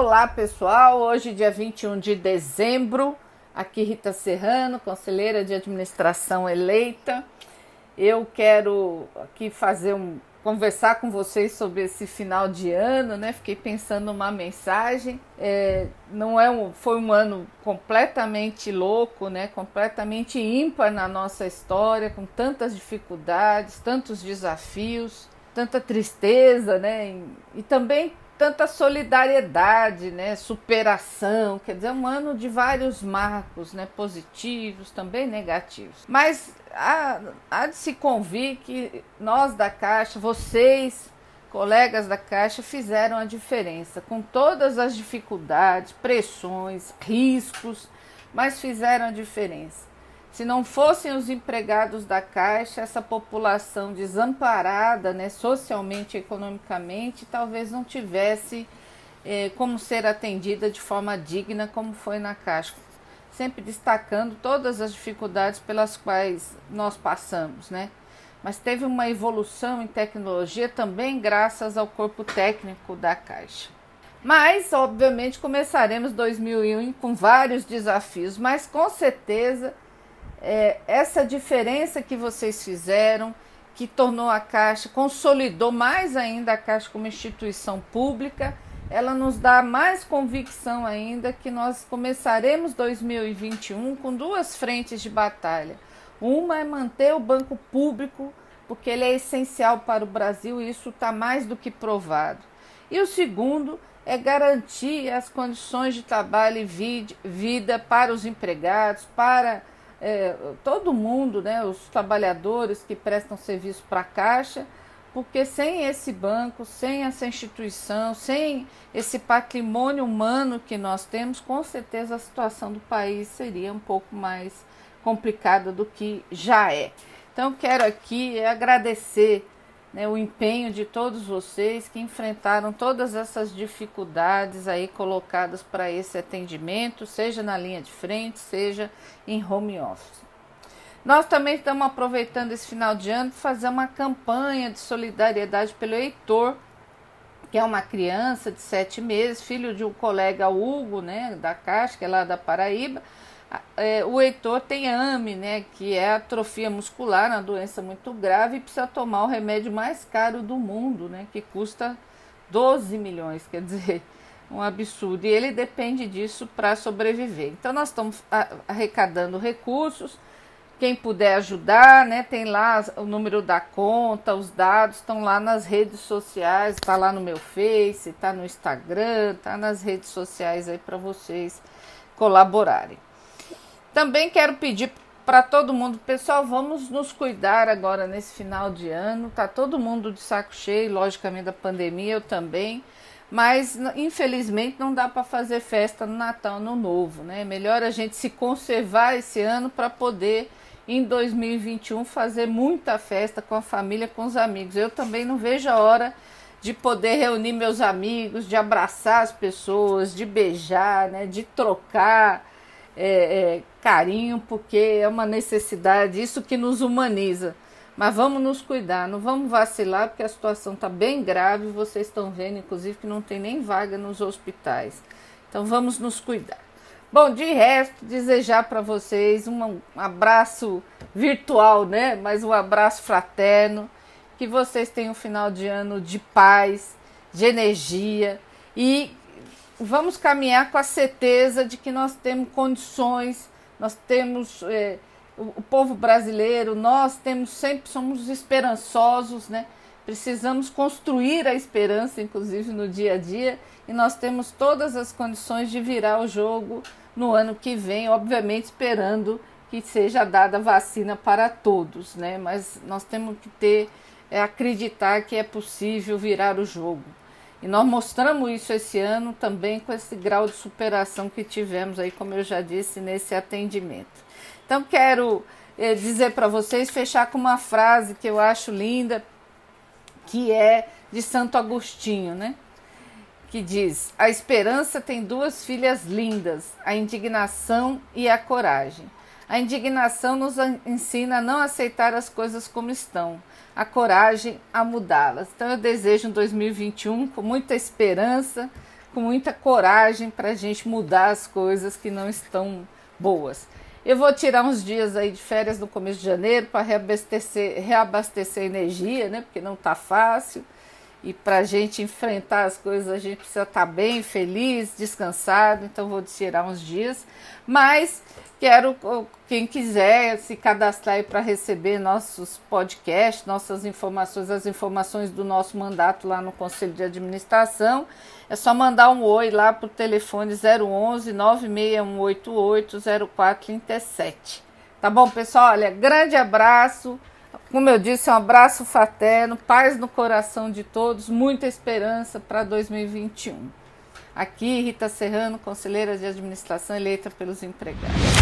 Olá pessoal, hoje dia 21 de dezembro, aqui Rita Serrano, conselheira de administração eleita. Eu quero aqui fazer um conversar com vocês sobre esse final de ano, né? Fiquei pensando numa mensagem. É, não é um, foi um ano completamente louco, né? Completamente ímpar na nossa história, com tantas dificuldades, tantos desafios, tanta tristeza, né? E, e também tanta solidariedade, né, superação, quer dizer, um ano de vários marcos, né, positivos, também negativos. Mas há, há de se convir que nós da Caixa, vocês, colegas da Caixa, fizeram a diferença, com todas as dificuldades, pressões, riscos, mas fizeram a diferença. Se não fossem os empregados da Caixa, essa população desamparada, né, socialmente e economicamente, talvez não tivesse eh, como ser atendida de forma digna, como foi na Caixa. Sempre destacando todas as dificuldades pelas quais nós passamos, né? Mas teve uma evolução em tecnologia também graças ao corpo técnico da Caixa. Mas, obviamente, começaremos 2001 com vários desafios, mas com certeza é, essa diferença que vocês fizeram, que tornou a Caixa, consolidou mais ainda a Caixa como instituição pública, ela nos dá mais convicção ainda que nós começaremos 2021 com duas frentes de batalha. Uma é manter o banco público, porque ele é essencial para o Brasil e isso está mais do que provado. E o segundo é garantir as condições de trabalho e vida para os empregados, para é, todo mundo, né, os trabalhadores que prestam serviço para a Caixa, porque sem esse banco, sem essa instituição, sem esse patrimônio humano que nós temos, com certeza a situação do país seria um pouco mais complicada do que já é. Então, quero aqui agradecer né, o empenho de todos vocês que enfrentaram todas essas dificuldades aí colocadas para esse atendimento, seja na linha de frente, seja em home office. Nós também estamos aproveitando esse final de ano para fazer uma campanha de solidariedade pelo Heitor, que é uma criança de sete meses, filho de um colega Hugo, né, da Caixa, que é lá da Paraíba, é, o Heitor tem AME, né, que é atrofia muscular, uma doença muito grave, e precisa tomar o remédio mais caro do mundo, né, que custa 12 milhões, quer dizer, um absurdo. E ele depende disso para sobreviver. Então, nós estamos arrecadando recursos. Quem puder ajudar, né, tem lá o número da conta, os dados estão lá nas redes sociais, está lá no meu Face, está no Instagram, está nas redes sociais aí para vocês colaborarem. Também quero pedir para todo mundo, pessoal, vamos nos cuidar agora nesse final de ano. Tá todo mundo de saco cheio, logicamente da pandemia, eu também. Mas infelizmente não dá para fazer festa no Natal, no Novo, né? Melhor a gente se conservar esse ano para poder em 2021 fazer muita festa com a família, com os amigos. Eu também não vejo a hora de poder reunir meus amigos, de abraçar as pessoas, de beijar, né, de trocar é, é, carinho, porque é uma necessidade, isso que nos humaniza. Mas vamos nos cuidar, não vamos vacilar, porque a situação está bem grave. Vocês estão vendo, inclusive, que não tem nem vaga nos hospitais. Então vamos nos cuidar. Bom, de resto, desejar para vocês um abraço virtual, né? Mas um abraço fraterno. Que vocês tenham um final de ano de paz, de energia e vamos caminhar com a certeza de que nós temos condições, nós temos é, o, o, povo brasileiro, nós temos sempre somos esperançosos, né? Precisamos construir a esperança, inclusive no dia a dia, e nós temos todas as condições de virar o jogo no ano que vem, obviamente esperando que seja dada vacina para todos, né? Mas nós temos que ter é, acreditar que é possível virar o jogo. E nós mostramos isso esse ano também com esse grau de superação que tivemos aí, como eu já disse, nesse atendimento. Então quero eh, dizer para vocês, fechar com uma frase que eu acho linda, que é de Santo Agostinho, né? Que diz: A esperança tem duas filhas lindas, a indignação e a coragem. A indignação nos ensina a não aceitar as coisas como estão, a coragem a mudá-las. Então eu desejo um 2021 com muita esperança, com muita coragem para a gente mudar as coisas que não estão boas. Eu vou tirar uns dias aí de férias no começo de janeiro para reabastecer, reabastecer energia, né? Porque não tá fácil. E para a gente enfrentar as coisas, a gente precisa estar tá bem, feliz, descansado. Então, vou tirar uns dias. Mas quero, quem quiser, se cadastrar para receber nossos podcasts, nossas informações, as informações do nosso mandato lá no Conselho de Administração. É só mandar um oi lá para o telefone 011 96188 0437. Tá bom, pessoal? Olha, grande abraço. Como eu disse, um abraço fraterno, paz no coração de todos, muita esperança para 2021. Aqui, Rita Serrano, conselheira de administração eleita pelos empregados.